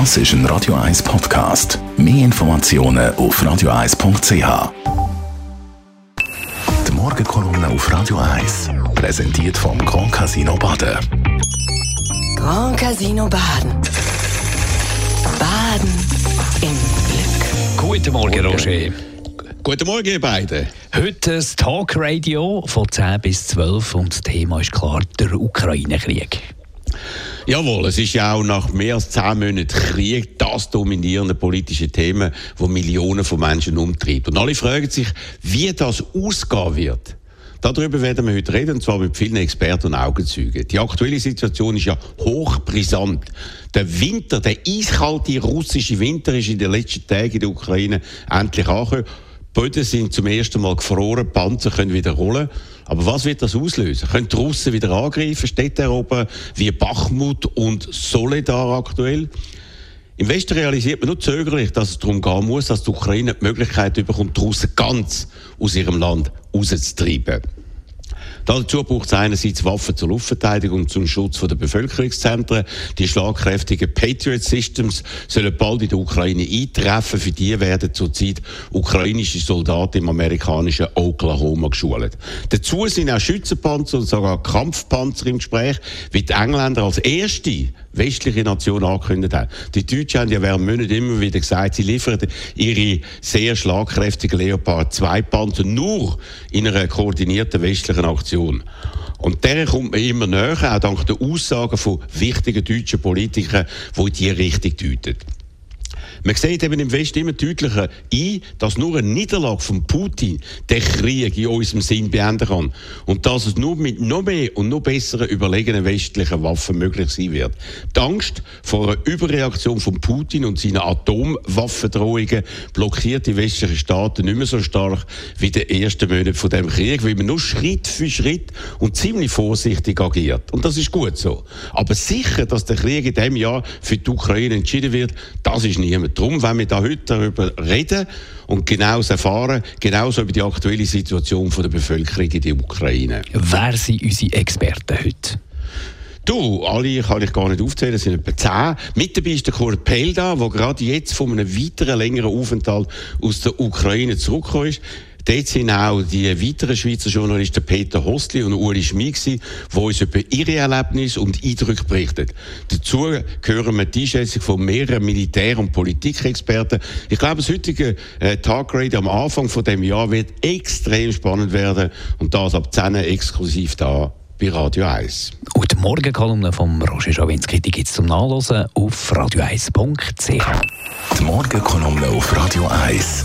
Das ist ein Radio 1 Podcast. Mehr Informationen auf radio1.ch. Die Morgenkolumne auf Radio 1 präsentiert vom Grand Casino Baden. Grand Casino Baden. Baden im Glück. Guten Morgen, Roger. Guten Morgen, ihr beiden. Heute das Talkradio von 10 bis 12 und das Thema ist klar der Ukraine-Krieg. Jawohl, es ist ja auch nach mehr als zehn Monaten Krieg das dominierende politische Thema, das Millionen von Menschen umtreibt. Und alle fragen sich, wie das ausgehen wird. Darüber werden wir heute reden, und zwar mit vielen Experten und Augenzeugen. Die aktuelle Situation ist ja hochbrisant. Der Winter, der eiskalte russische Winter ist in den letzten Tagen in der Ukraine endlich angekommen. Böden sind zum ersten Mal gefroren, Panzer können wieder rollen. Aber was wird das auslösen? Können die Russen wieder angreifen, Städte erobern, wie Bachmut und Soledar aktuell? Im Westen realisiert man nur zögerlich, dass es darum gehen muss, dass die Ukraine die Möglichkeit bekommt, die Russen ganz aus ihrem Land rauszutreiben. Dazu braucht es einerseits Waffen zur Luftverteidigung und zum Schutz der Bevölkerungszentren. Die schlagkräftigen Patriot Systems sollen bald in der Ukraine eintreffen. Für die werden zurzeit ukrainische Soldaten im amerikanischen Oklahoma geschult. Dazu sind auch Schützenpanzer und sogar Kampfpanzer im Gespräch, wie die Engländer als erste westliche Nation angekündigt haben. Die Deutschen haben ja während Monaten immer wieder gesagt, sie liefern ihre sehr schlagkräftigen Leopard 2 Panzer nur in einer koordinierten westlichen Aktion. Und der kommt mir immer näher, auch dank der Aussagen von wichtigen deutschen Politikern, die in diese Richtung deuten. Man sieht eben im Westen immer deutlicher ein, dass nur eine Niederlage von Putin den Krieg in unserem Sinn beenden kann. Und dass es nur mit noch mehr und noch besseren überlegenen westlichen Waffen möglich sein wird. Die Angst vor einer Überreaktion von Putin und seinen Atomwaffendrohungen blockiert die westlichen Staaten nicht mehr so stark wie der ersten Monate von dem Krieg, weil man nur Schritt für Schritt und ziemlich vorsichtig agiert. Und das ist gut so. Aber sicher, dass der Krieg in diesem Jahr für die Ukraine entschieden wird, das ist niemand Darum wenn wir da heute darüber reden und genaues erfahren, genauso über die aktuelle Situation der Bevölkerung in der Ukraine. Wer sind unsere Experten heute? Du, alle kann ich gar nicht aufzählen, es sind etwa zehn. Mit dabei ist der Kurt Pelda, der gerade jetzt von einem weiteren längeren Aufenthalt aus der Ukraine zurückgekommen ist. Dort sind auch die weiteren Schweizer Journalisten Peter Hostli und Uli Schmid die uns über ihre Erlebnisse und Eindrücke berichten. Dazu gehören wir die Einschätzung von mehreren Militär- und Politikexperten. Ich glaube, das heutige äh, Tagrate am Anfang von dem Jahr wird extrem spannend werden und das ab 10 exklusiv da bei Radio 1. Und die Morgenkolumne von Roger Schawinski gibt es zum Nachlesen auf radio1.ch. Die Morgenkolumne auf Radio 1.